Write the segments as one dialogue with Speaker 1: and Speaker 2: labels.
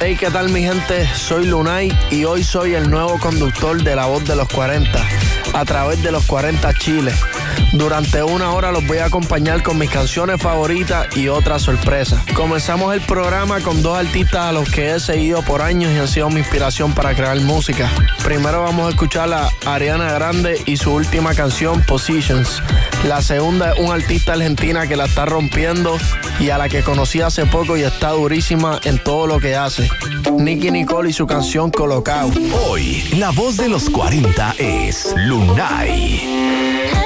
Speaker 1: Hey, ¿qué tal mi gente? Soy Lunay y hoy soy el nuevo conductor de La Voz de los 40 a través de los 40 Chile. Durante una hora los voy a acompañar con mis canciones favoritas y otras sorpresas. Comenzamos el programa con dos artistas a los que he seguido por años y han sido mi inspiración para crear música. Primero vamos a escuchar a Ariana Grande y su última canción, Positions. La segunda es un artista argentina que la está rompiendo y a la que conocí hace poco y está durísima en todo lo que hace. Nicky Nicole y su canción Colocado.
Speaker 2: Hoy, la voz de los 40 es Brunei.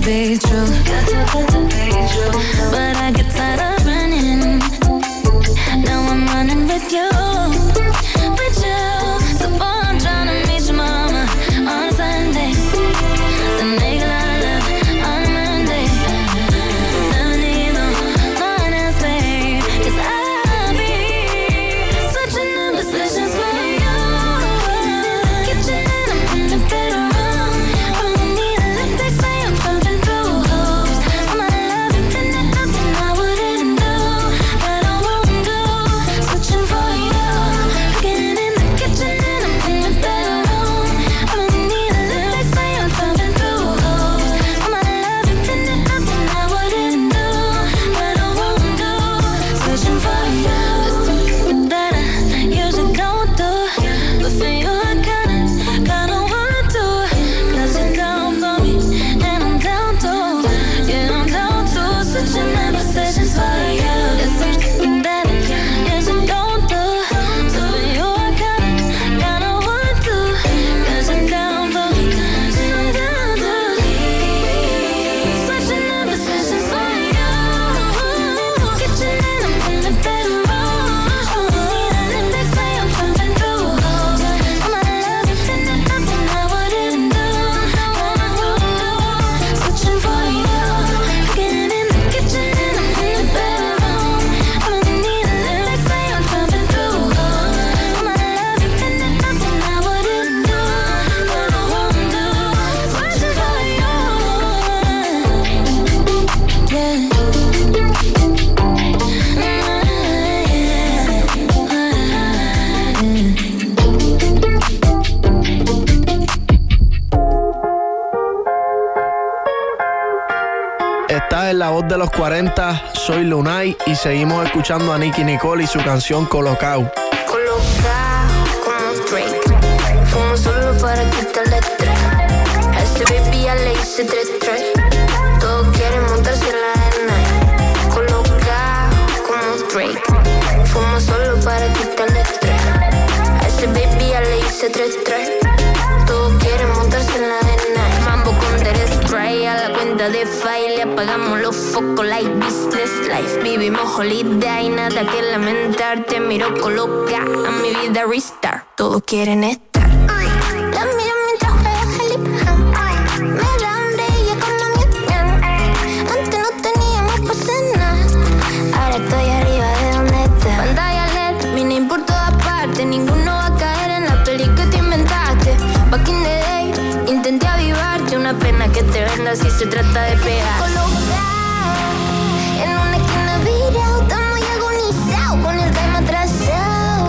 Speaker 2: Lunay.
Speaker 3: to be true. But I get
Speaker 1: de los 40, soy Lunay y seguimos escuchando a Nicky Nicole y su canción Colocao.
Speaker 4: Colocao como Drake, fumo solo para quitarle estrés. A ese baby ya le hice tres tres. Todos quieren montarse en la arena. Colocao como Drake, fumo solo para quitarle estrés. A baby ya le hice tres tres. Todos quieren montarse en la arena. Mambo con Derek Spray a la cuenta de file apagamos los focos like business life. Vivimos holiday, nada que lamentar. Te miro coloca a mi vida restart. Todos quieren estar. ahora sí se trata de pegar. Colocar en una esquina virado, está muy agonizado con el tema atrasado.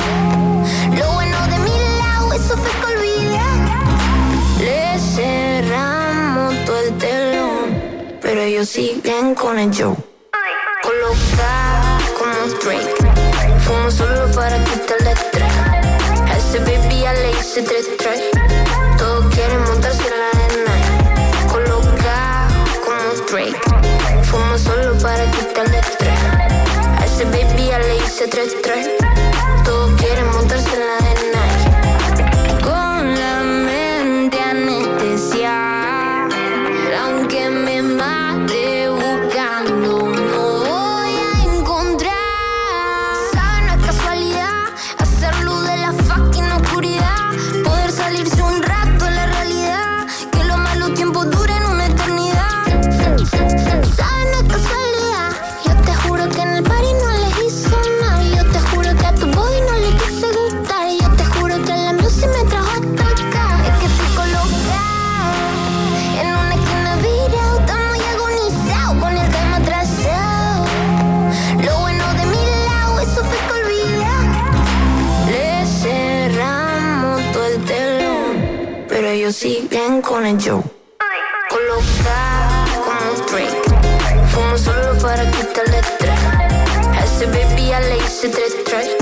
Speaker 4: Lo bueno de mi lado, eso fue que olvidar. Le cerramos todo el telón, pero ellos siguen con el show. Colocar como Drake, fumo solo para quitar el estrés. A ese baby ya le. Ya le hice siguen con el show. Coloca como Drake. Fumo solo para quitarle estrés. A ese baby ya le hice tres tres.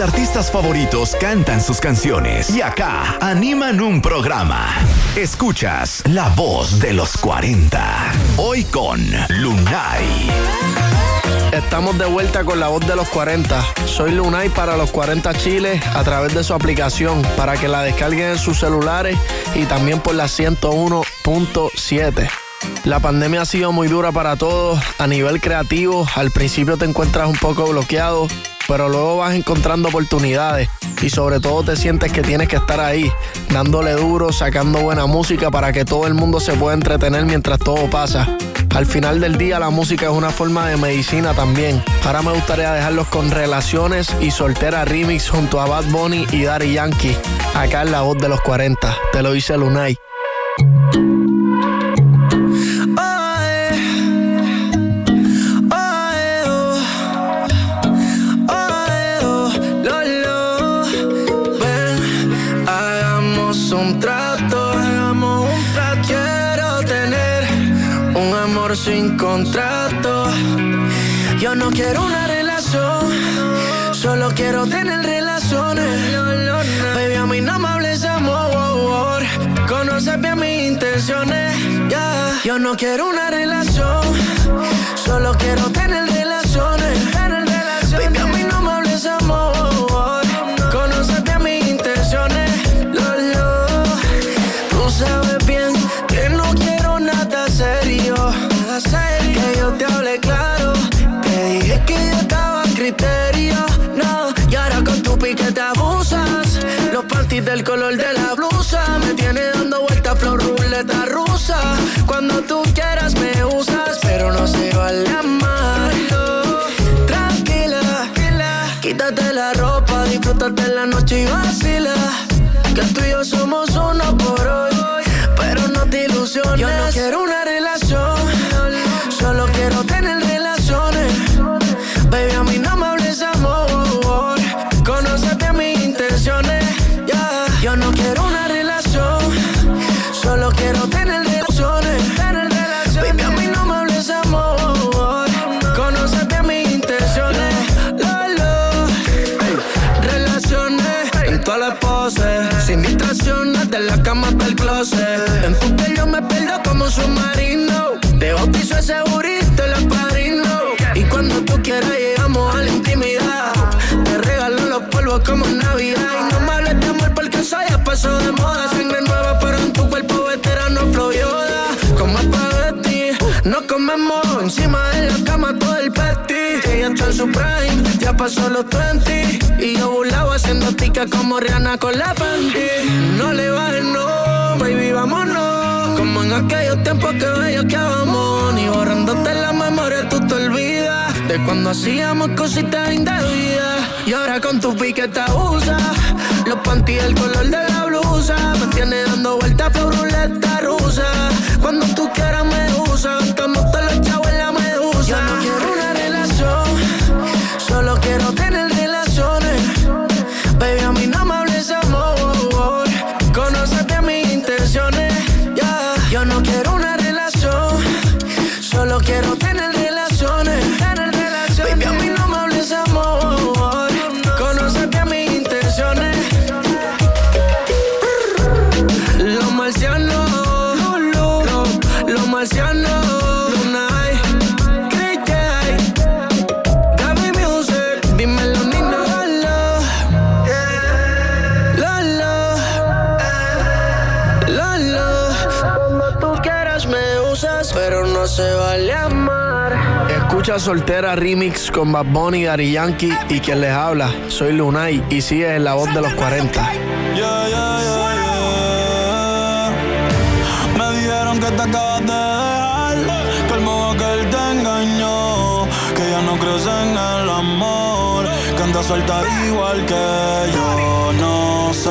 Speaker 2: Artistas favoritos cantan sus canciones y acá animan un programa. Escuchas La Voz de los 40. Hoy con Lunay.
Speaker 1: Estamos de vuelta con la voz de los 40. Soy Lunay para los 40 Chiles a través de su aplicación para que la descarguen en sus celulares y también por la 101.7. La pandemia ha sido muy dura para todos a nivel creativo. Al principio te encuentras un poco bloqueado, pero luego vas encontrando oportunidades y sobre todo te sientes que tienes que estar ahí, dándole duro, sacando buena música para que todo el mundo se pueda entretener mientras todo pasa. Al final del día la música es una forma de medicina también. Ahora me gustaría dejarlos con Relaciones y Soltera Remix junto a Bad Bunny y Daddy Yankee. Acá en la voz de los 40. Te lo dice Lunay.
Speaker 5: Un trato, hagamos un trato. Quiero tener un amor sin contrato. Yo no quiero una relación, solo quiero tener relaciones. Baby, a mí no me hables de amor. Conoces bien mis intenciones. ya. Yo no quiero como submarino, te bautizo ese segurito el padrino. Y cuando tú quieras llegamos a la intimidad, te regalo los polvos como en Navidad. Y no me hables de amor porque eso ya pasó de moda. Sangre nueva pero en tu cuerpo veterano flow Yoda. Como espagueti, no comemos encima de la cama todo el petty. Ella está en su prime, ya pasó los 20. Y yo burlado haciendo tica como Rihanna con la panty. No le bajes, no, baby, vámonos. En aquellos tiempos que bello que vamos. Ni borrándote la memoria tú te olvidas. De cuando hacíamos cositas indebidas. Y ahora con tu pique te abusa. Los panties el color de la blusa. Me tiene dando vueltas por ruleta rusa. Cuando tú quieras me usas.
Speaker 1: Escucha Soltera Remix con Bad Bunny, Gary Yankee y quien les habla. Soy Lunay y sigue en la voz de los 40.
Speaker 6: Yeah, yeah, yeah, yeah. Me dijeron que te acabas de dejar, que el modo que él te engañó, que ya no crees en el amor, que andas suelta igual que yo. No sé,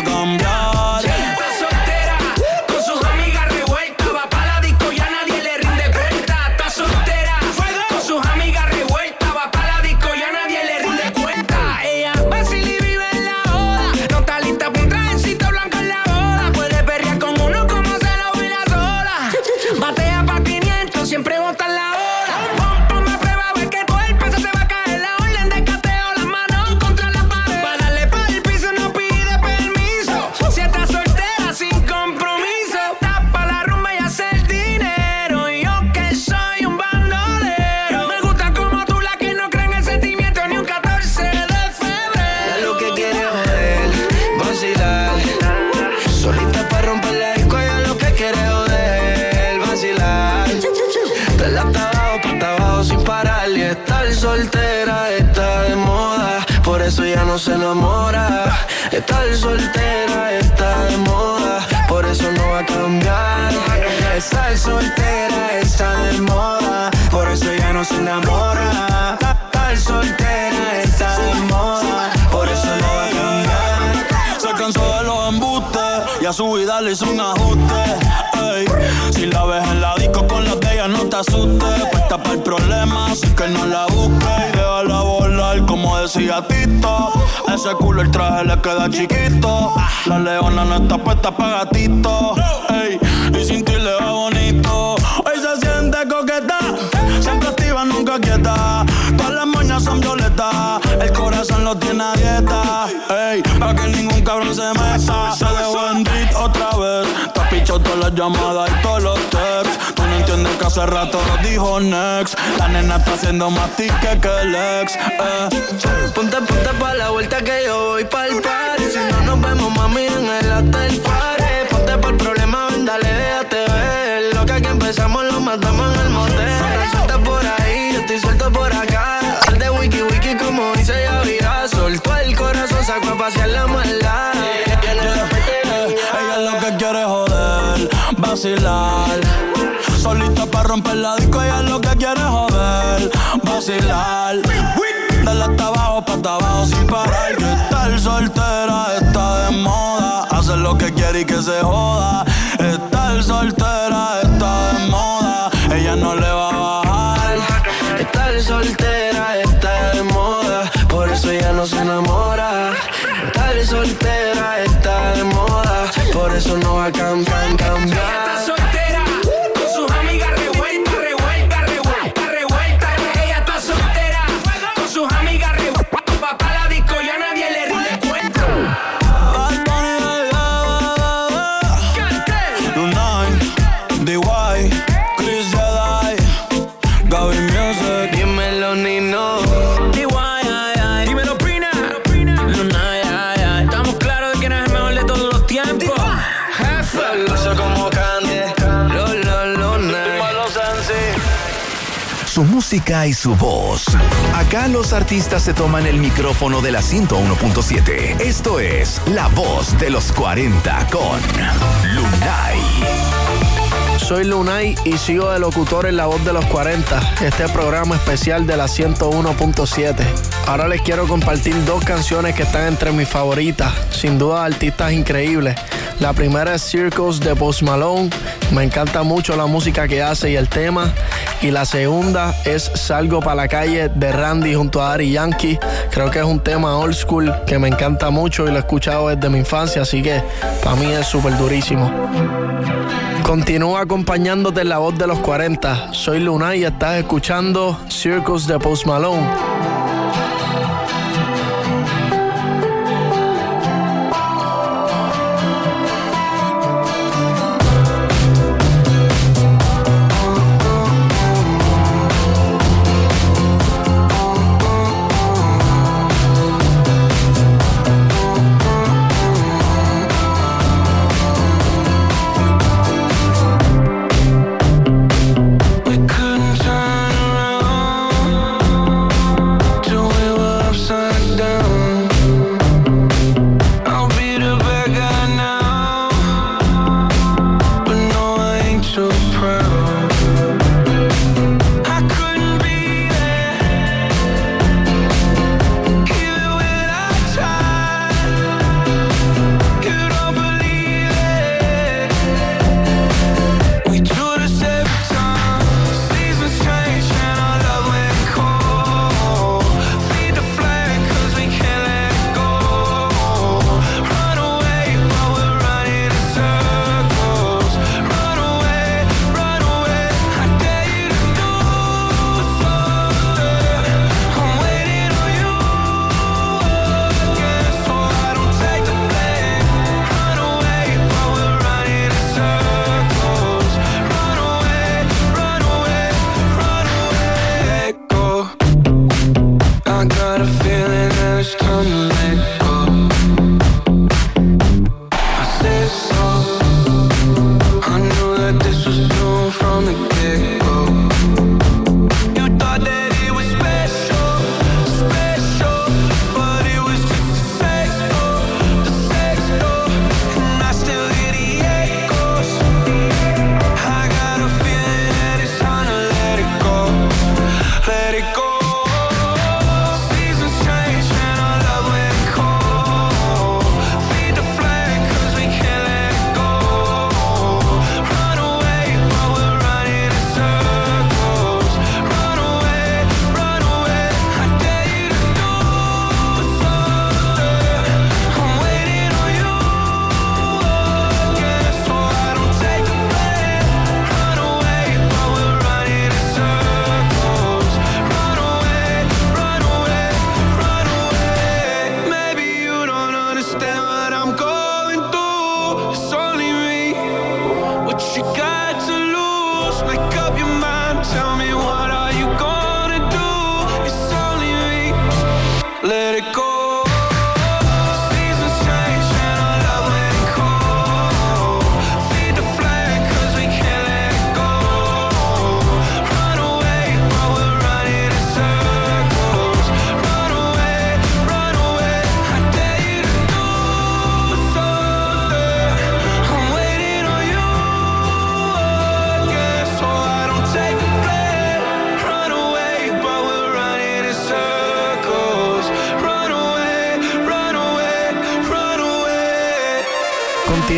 Speaker 5: eso ya no se enamora. Estar soltera está de moda, por eso no va a cambiar. Estar soltera está de moda, por eso ya no se enamora. Estar soltera está de moda, por eso no va a cambiar.
Speaker 6: Se cansó de los embustes y a su vida le hizo un ajuste. Ey, si la ves en la disco con las de ella, no te asustes. Puesta para el problema, así que no la busques como decía Tito. Ese culo el traje le queda chiquito. La leona no está puesta para gatito. Y sin ti le va bonito. Hoy se siente coqueta, siempre activa, nunca quieta. Todas las moñas son violetas, el corazón lo tiene a dieta. Ey, para que ningún cabrón se meta. Se dejó en otra vez. Te has pichado todas las llamadas y todos los hace rato lo dijo Next. La nena está haciendo más tique que el ex. Eh.
Speaker 5: Ponte, ponte pa' la vuelta que yo voy pa'l party. Si no nos vemos, mami, en el hotel
Speaker 6: Romper la disco, ella lo que quiere joder, vacilar. Dale hasta abajo, pa' hasta abajo sin parar. Que estar soltera está de moda. Hacer lo que quiere y que se joda. Estar soltera está
Speaker 2: y su voz. Acá los artistas se toman el micrófono de la 101.7. Esto es La Voz de los 40 con Lunay.
Speaker 1: Soy Lunay y sigo de locutor en La Voz de los 40, este programa especial de la 101.7. Ahora les quiero compartir dos canciones que están entre mis favoritas, sin duda artistas increíbles.
Speaker 7: La primera es Circles de Post Malone. Me encanta mucho la música que hace y el tema. Y la segunda es Salgo para la calle de Randy junto a Ari Yankee. Creo que es un tema old school que me encanta mucho y lo he escuchado desde mi infancia, así que para mí es súper durísimo. Continúa acompañándote en la voz de los 40. Soy Luna y estás escuchando Circus de Post Malone.
Speaker 8: understand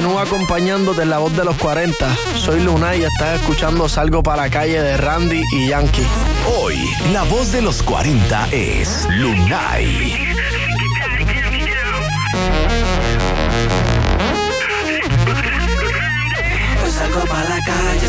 Speaker 7: continúa acompañándote en la voz de los 40. Soy Luna y estás escuchando Salgo para la calle de Randy y Yankee.
Speaker 2: Hoy, la voz de los 40 es Lunay.
Speaker 8: Salgo para la calle,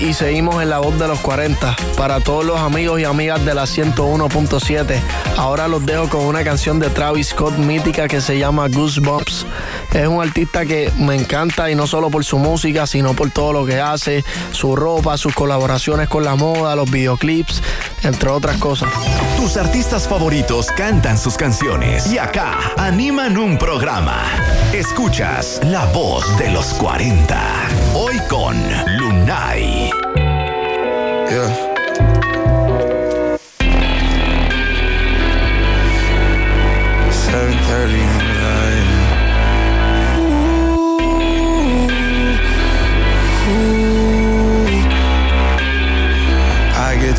Speaker 9: Y
Speaker 1: seguimos en la voz de los 40. Para todos los amigos y amigas de la 101.7, ahora los dejo con una canción de Travis Scott mítica que se llama Goosebumps. Es un artista que me encanta y no solo por su música, sino por todo lo que hace, su ropa, sus colaboraciones con la moda, los videoclips, entre otras cosas.
Speaker 2: Tus artistas favoritos cantan sus canciones y acá animan un programa. Escuchas la voz de los 40. Hoy con Lunay.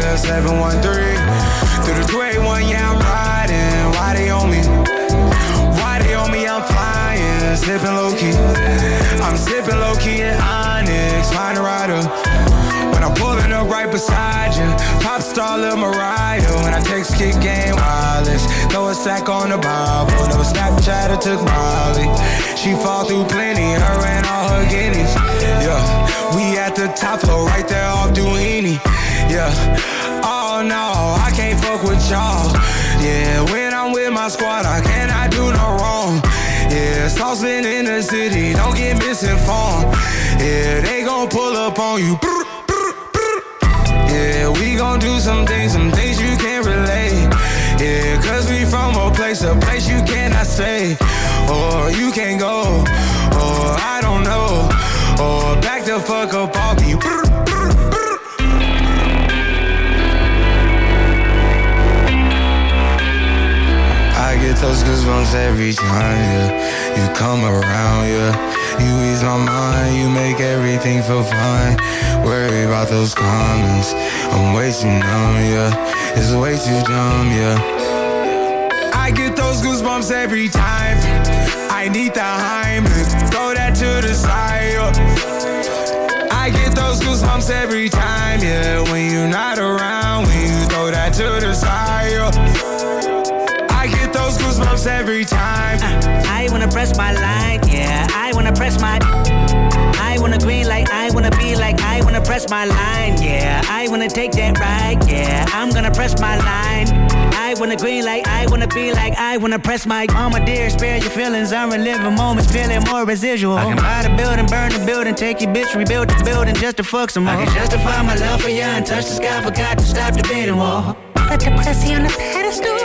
Speaker 10: Yeah. 713 through the 281, yeah, I'm riding. Why they on me? Why they on me? I'm flying, slipping low key. I'm slipping low key in Onyx, find a rider. When I'm pulling up right beside you, pop star Lil Mariah. When I text kick game wireless, throw a sack on the Bible. Never Snapchat or took Molly. She fall through plenty, her and all her guineas. Yeah, we at the top floor, right there off Duini. Yeah, oh no, I can't fuck with y'all. Yeah, when I'm with my squad, I cannot do no wrong. Yeah, saucepan in the city, don't get misinformed. Yeah, they gon' pull up on you. Brr, brr, brr. Yeah, we gon' do some things, some things you can't relate. Yeah, cause we from a place, a place you cannot stay. Or you can't go, or I don't know. Or back the fuck up. Brr, brr, brr. Get those goosebumps every time, yeah. You come around, yeah. You ease my mind, you make everything feel fine. Worry about those comments. I'm way too numb, yeah. It's way too dumb, yeah. I get those goosebumps every time. I need the Heimlich, throw that to the side. yeah. I get those goosebumps every time, yeah. When you're not around, when you throw that to the side. yeah. I those goosebumps every time.
Speaker 11: Uh, I wanna press my line, yeah. I wanna press my. I wanna green like I wanna be like I wanna press my line, yeah. I wanna take that ride, yeah. I'm gonna press my line. I wanna green like I wanna be like I wanna press my. Mama dear, spare your feelings. I'm reliving moments, feeling more residual. I can buy the building, burn the building, take your bitch, rebuild the building just to fuck some more. I can justify my love for you and touch the sky, forgot to stop the bidding war.
Speaker 12: Put the pussy on the pedestal.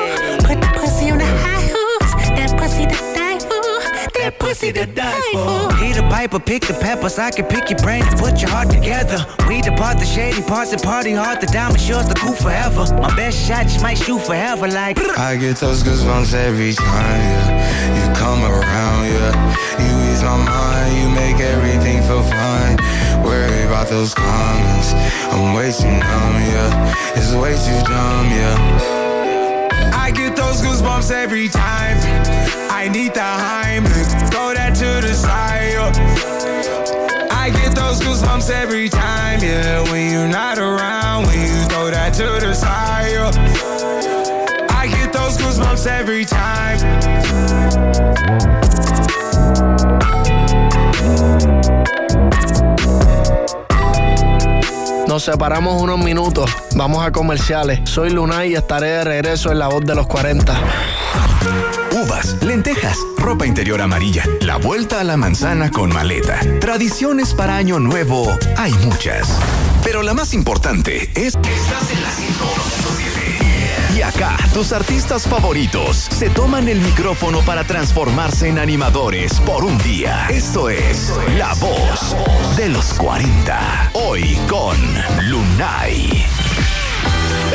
Speaker 12: Put the pussy on the high horse. That pussy to die for.
Speaker 11: that pussy to die for. Peter Piper, pick the peppers. I can pick your brain and put your heart together. We depart the shady parts and party hard. The diamond sure the cool forever. My best shot just might shoot forever. Like
Speaker 10: I get those goosebumps every time, yeah. You come around, yeah. You ease my mind, you make everything feel fine. Worry about those comments. I'm way too numb, yeah. It's way too dumb, yeah.
Speaker 12: I get those goosebumps every time. I need the Heimlich, throw that to the side. yeah. I get those goosebumps every time, yeah. When you're not around, when you throw that to the side. yeah. I get those goosebumps every time.
Speaker 1: Separamos unos minutos. Vamos a comerciales. Soy Lunay y estaré de regreso en la voz de los 40.
Speaker 2: Uvas, lentejas, ropa interior amarilla, la vuelta a la manzana con maleta. Tradiciones para Año Nuevo, hay muchas. Pero la más importante es estás en la 101.7. Y acá, tus artistas favoritos se toman el micrófono para transformarse en animadores por un día. Esto es La Voz de los 40. Hoy con Lunay.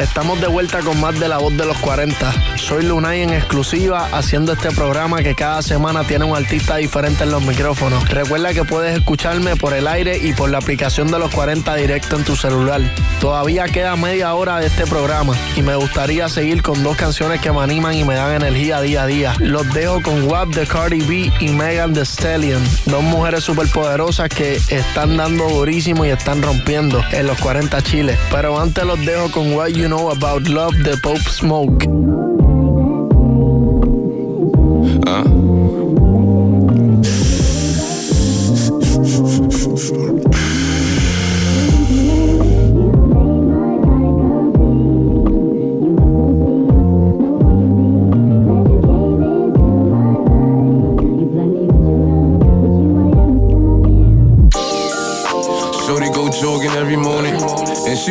Speaker 1: Estamos de vuelta con más de la voz de los 40. Soy Lunay en exclusiva haciendo este programa que cada semana tiene un artista diferente en los micrófonos. Recuerda que puedes escucharme por el aire y por la aplicación de los 40 directo en tu celular. Todavía queda media hora de este programa y me gustaría seguir con dos canciones que me animan y me dan energía día a día. Los dejo con WAP de Cardi B y Megan Thee Stallion, dos mujeres superpoderosas que están dando durísimo y están rompiendo en los 40 chiles. Pero antes los dejo con What You know About Love the Pope Smoke.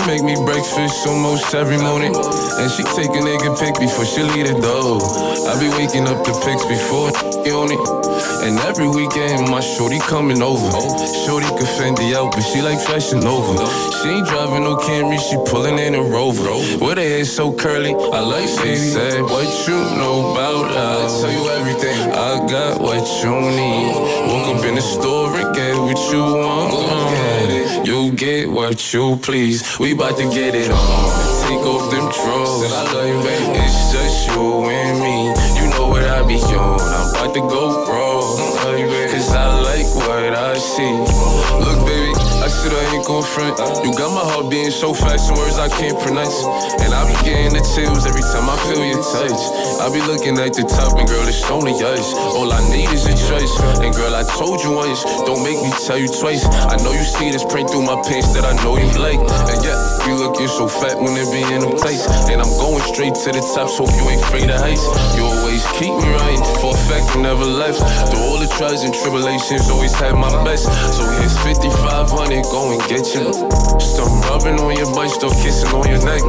Speaker 13: Make me breakfast almost every morning. And she take a nigga pic before she leave the door. I be waking up the pics before on it. And every weekend my shorty coming over. Shorty can Fendi out, but she like fashion over. She ain't driving no Camry, she pulling in a Rover. With her hair so curly, I like she said, What you know about love? I tell you everything. I got what you need. Woke up in the store and get what you want. You get what you please. We bout to get it on. Take off them drawers. I love you, baby. It's just you and me. You I be on. I'm about to go wrong. Cause I like what I see. Look, baby, I said I ain't gon' front. You got my heart beating so fast, some words I can't pronounce. And I be getting the chills every time I feel your touch. I be looking at the top, and girl, it's only us. All I need is a choice. And girl, I told you once, don't make me tell you twice. I know you see this print through my pants that I know you like. And yeah, you looking so fat when it be in a place. And I'm going straight to the top, so you ain't afraid of heights. You always keep me right, for a fact never left. Through all the trials and tribulations, always had my best. So here's 5500, go and get you. Still rubbing on your butt, still kissing on your neck.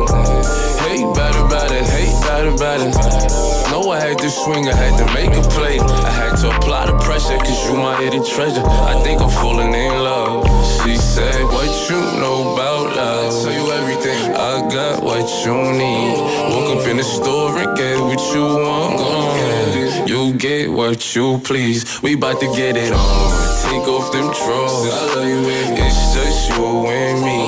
Speaker 13: Hate bad about it, hate bad about it. Know I had to swing, I had to make a play. I had to apply the pressure, cause you my hidden treasure. I think I'm falling in love. She said, What you know about love? I tell you everything. I got what you need. Woke up in the store and get what you want. You get what you please. We bout to get it on. Take off them drawers. I love you. It's just you and me.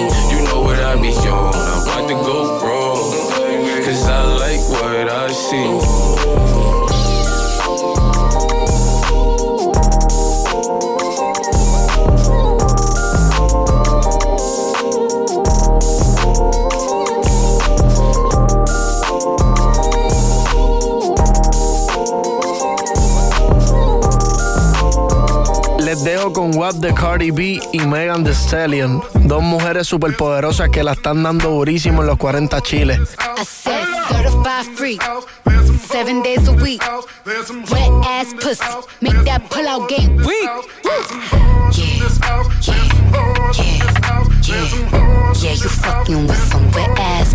Speaker 1: WAP de Cardi B y Megan Thee Stallion, dos mujeres superpoderosas que la están dando durísimo en los 40 chiles.
Speaker 14: I said. Seven days a week. Wet ass. Make that pull out weak. Yeah, you fucking with some wet ass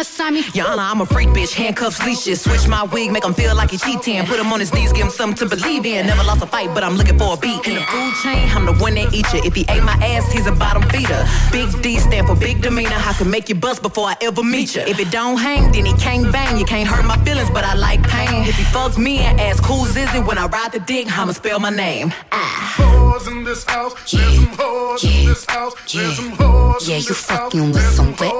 Speaker 14: tryna sign me.
Speaker 15: Your Honor, I'm a freak bitch, handcuffs, leashes. Switch my wig, make him feel like he cheating. Put him on his knees, give him something to believe in. Never lost a fight, but I'm looking for a beat. In the food chain, I'm the one that eat you. If he ate my ass, he's a bottom feeder. Big D stand for big demeanor. I can make you bust before I ever meet you. If it don't hang, then he can't bang. You can't hurt my feelings, but I like pain. If he fucks me and asks who's is it when I ride the dick, I'ma spell my name. Ah.
Speaker 16: Whores in this house, there's some whores in this house, there's some whores
Speaker 14: Yeah, you fucking with some wet ass pussy.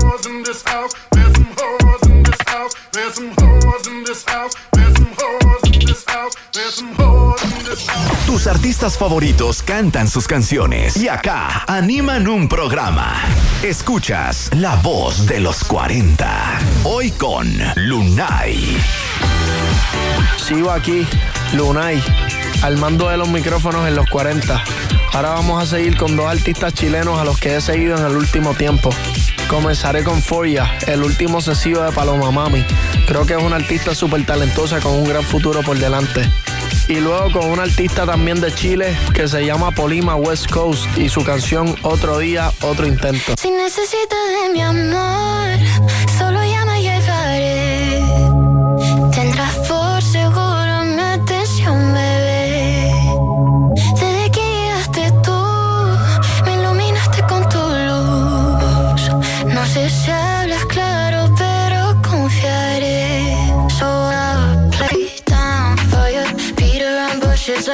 Speaker 2: Artistas favoritos cantan sus canciones y acá animan un programa. Escuchas la voz de los 40. Hoy con Lunay.
Speaker 1: Sigo aquí, Lunay, al mando de los micrófonos en los 40. Ahora vamos a seguir con dos artistas chilenos a los que he seguido en el último tiempo. Comenzaré con Foya, el último sencillo de Paloma Mami. Creo que es una artista súper talentosa con un gran futuro por delante. Y luego con una artista también de Chile que se llama Polima West Coast y su canción Otro Día, Otro Intento.
Speaker 3: Si de mi amor,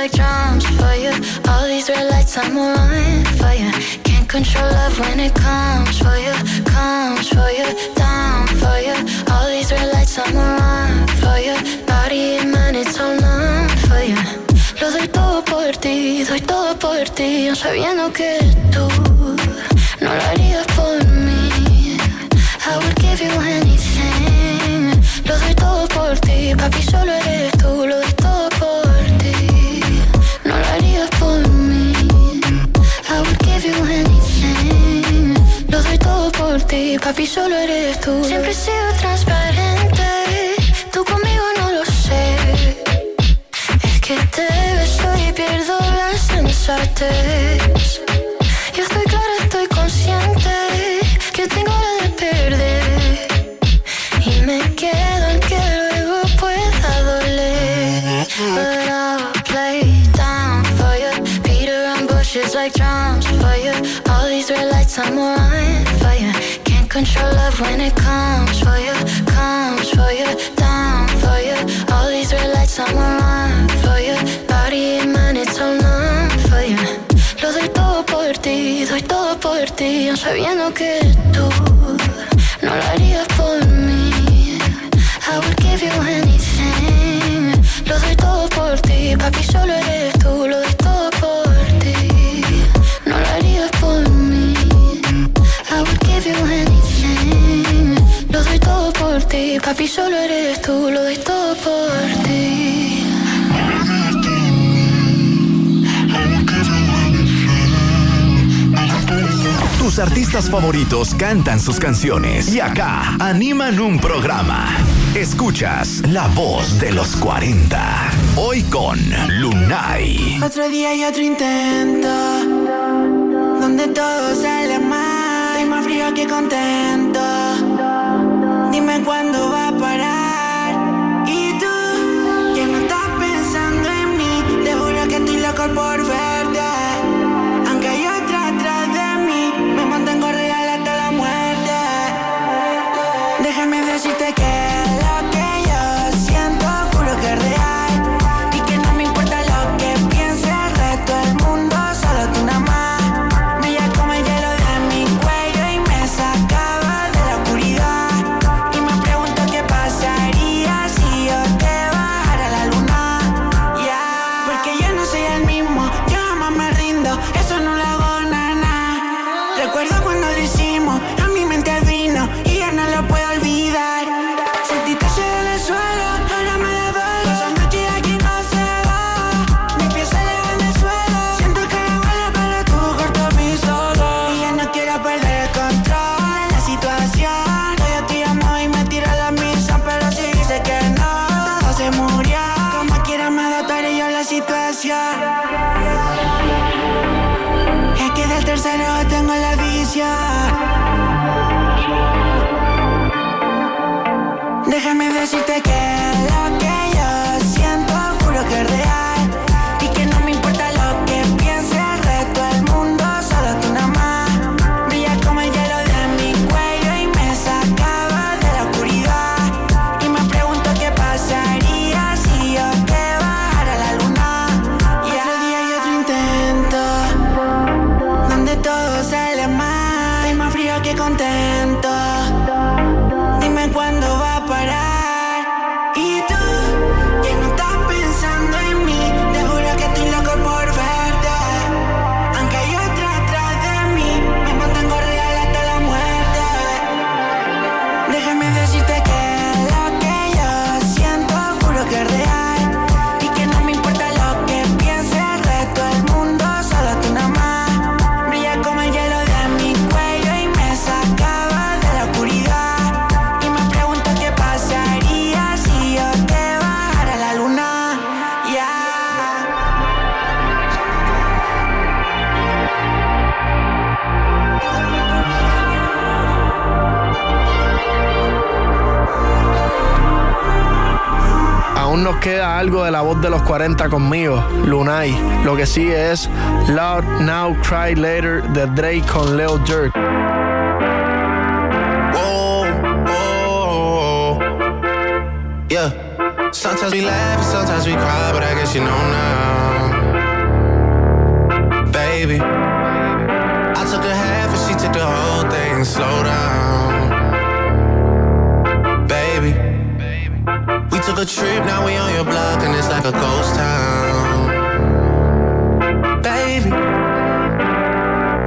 Speaker 3: like drums for you. All these red lights, I'm on you. Can't control love when it comes for you, comes for you, down for you. All these red lights, I'm on for you. Body and mind, it's all on for you. Lo doy todo por ti, doy todo por ti, sabiendo que tú no lo harías por mí. I would give you anything. Lo doy todo por ti, papi, solo eres papi, solo eres tú. Siempre he sido transparente. Tú conmigo no lo sé. Es que te beso y pierdo la sensatez. Yo estoy clara, estoy consciente que tengo la de perder. Y me quedo en que luego pueda doler. But I'll play down for you. Beat around bushes like drums for you. All these red lights, I'm on when it comes for you. All these red lights, on you. It's for you. Lo doy todo por ti, doy todo por ti, sabiendo que tú no lo harías por mí. I would give you anything. Lo doy todo por ti, papi, solo
Speaker 4: Papi, solo eres tú, lo doy todo por ti.
Speaker 2: Tus artistas favoritos cantan sus canciones y acá animan un programa. Escuchas La Voz de los 40. Hoy con Lunay.
Speaker 8: Otro día y otro intento. Donde todo sale mal. Estoy más frío que contento. Cuándo va a parar.
Speaker 1: Queda algo de la voz de los 40 conmigo, Lunay. Lo que sigue es Loud Now Cry Later de Drake con Leo Jerk.
Speaker 17: Yeah. Sometimes we laugh, sometimes we cry, but I guess you know now. Baby, I took a half and she took the whole thing. Slow down. Took a trip, now we on your block, and it's like a ghost town. Baby,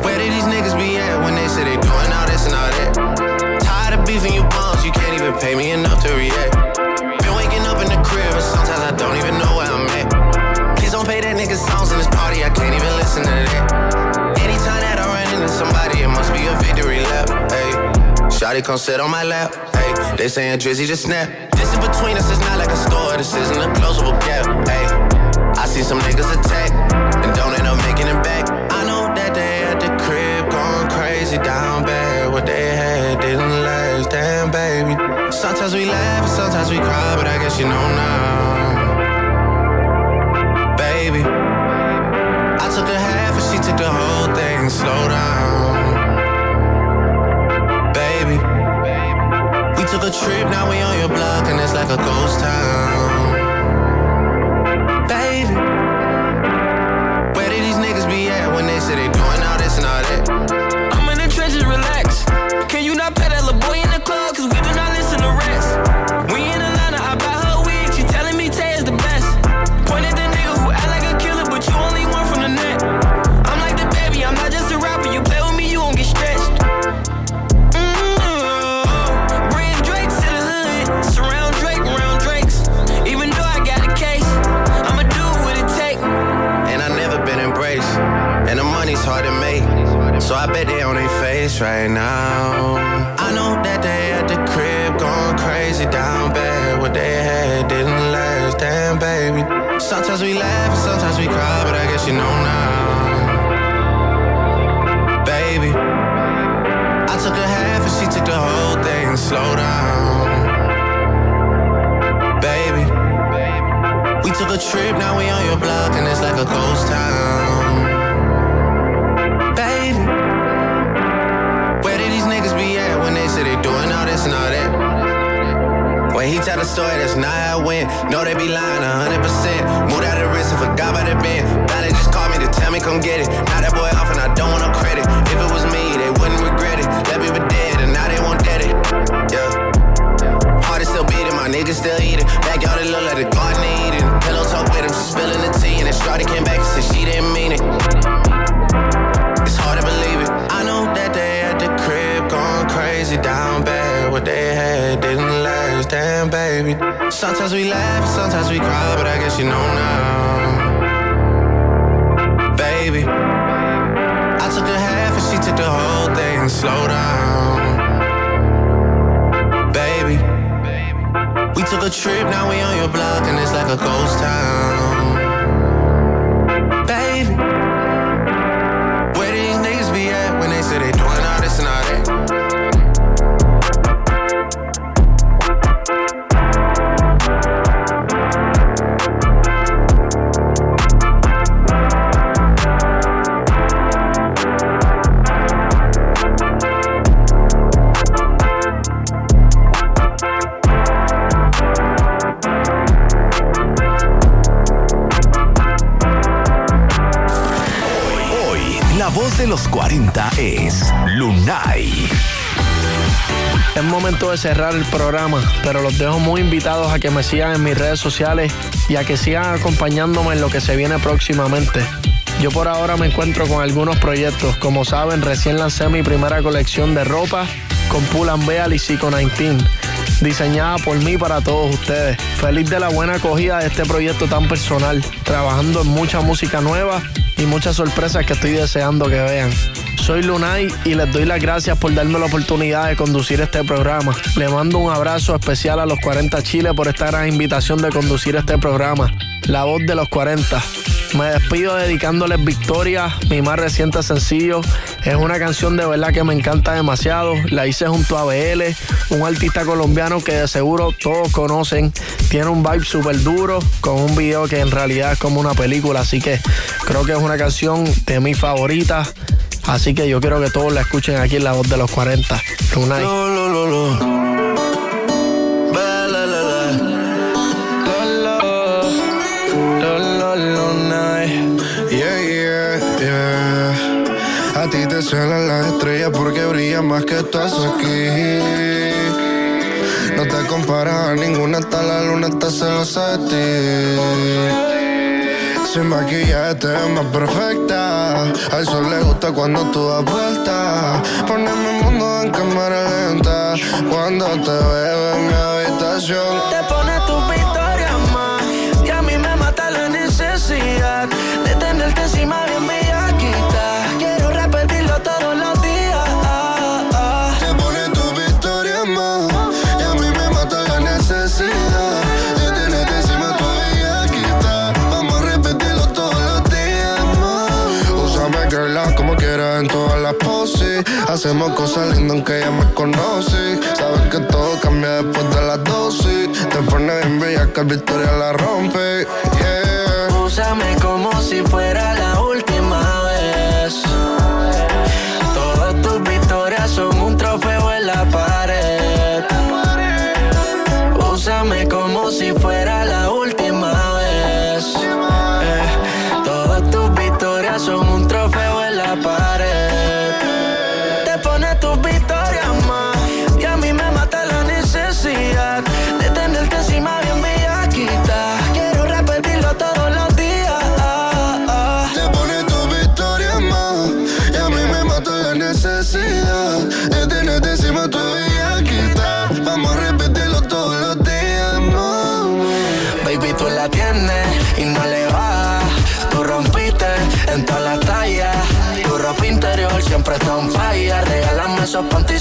Speaker 17: where did these niggas be at when they say they doing all this and all that? Tired of beefing you bums, you can't even pay me enough to react. Been waking up in the crib, and sometimes I don't even know where I'm at. Please don't play that nigga songs in this party, I can't even listen to that. Anytime that I run into somebody, it must be a victory lap. Hey, Shotty come sit on my lap. Hey, they saying Drizzy just snap. In between us, it's not like a store, this isn't a closable gap. Hey, I see some niggas attack and don't end up making it back. I know that they at the crib going crazy down bad. What they had didn't last, damn baby. Sometimes we laugh and sometimes we cry, but I guess you know now. Baby, I took a half and she took the whole thing. Slow down. Baby, we took a trip, now we on your like a ghost town. Sometimes we laugh, sometimes we cry, but I guess you know now. Baby, I took a half and she took the whole thing. Slow down, baby. We took a trip, now we on your block and it's like a ghost town.
Speaker 2: Los 40 es Lunay.
Speaker 1: Es momento de cerrar el programa, pero los dejo muy invitados a que me sigan en mis redes sociales y a que sigan acompañándome en lo que se viene próximamente. Yo por ahora me encuentro con algunos proyectos. Como saben, recién lancé mi primera colección de ropa con Pull&Bear y Psycho 19, diseñada por mí para todos ustedes. Feliz de la buena acogida de este proyecto tan personal, trabajando en mucha música nueva y muchas sorpresas que estoy deseando que vean. Soy Lunay y les doy las gracias por darme la oportunidad de conducir este programa. Le mando un abrazo especial a los 40 Chile por esta gran invitación de conducir este programa. La voz de los 40. Me despido dedicándoles Victoria, mi más reciente sencillo. Es una canción de verdad que me encanta demasiado. La hice junto a BL, un artista colombiano que de seguro todos conocen. Tiene un vibe súper duro con un video que en realidad es como una película. Así que creo que es una canción de mis favoritas. Así que yo quiero que todos la escuchen aquí en la voz de los 40. Lunay.
Speaker 17: Lo,
Speaker 18: suenan las estrellas porque brillan más que estás aquí. No te comparas a ninguna, hasta la luna está celosa de ti. Sin maquillaje te ves más perfecta. Al sol le gusta cuando tú das vuelta. Poneme el mundo en cámara lenta. Cuando te veo en mi habitación. Hacemos cosas lindas aunque ya me conoce. Sabes que todo cambia después de las dosis Te pones bien bella que victoria la rompe Yeah.
Speaker 5: Úsame como si fuera la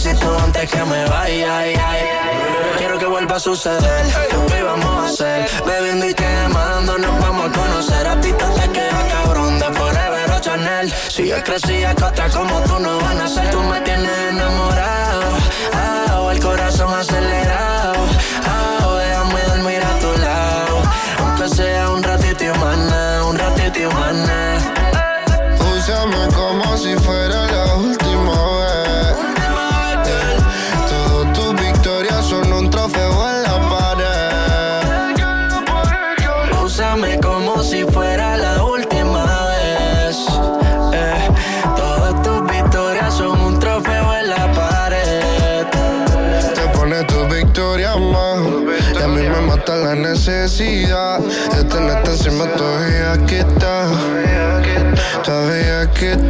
Speaker 5: antes que me vaya. ay, ay. Quiero que vuelva a suceder. Lo que vamos a hacer? Bebiendo y quemando, nos vamos a conocer. A ti te queda cabrón de Forever o Chanel. Si yo que otra como tú no van a ser. Tú me tienes enamorado. Ah, el corazón acelerado. Ah, o déjame dormir a tu lado. Aunque sea un ratito y un ratito y
Speaker 18: Todavía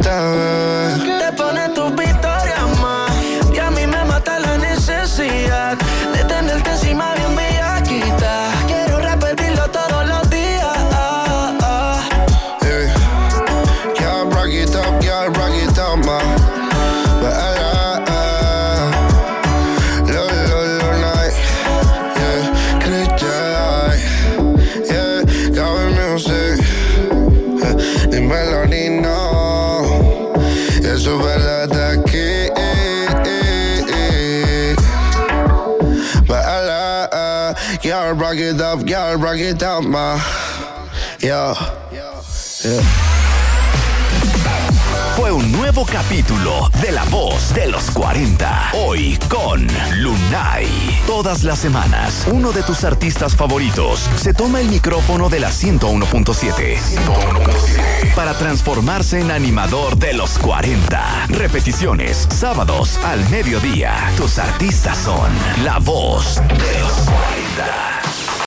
Speaker 2: Fue un nuevo capítulo de La Voz de los 40. Hoy con Lunay. Todas las semanas, uno de tus artistas favoritos se toma el micrófono de la 101.7 para transformarse en animador de los 40. Repeticiones, sábados al mediodía. Tus artistas son La Voz de los 40.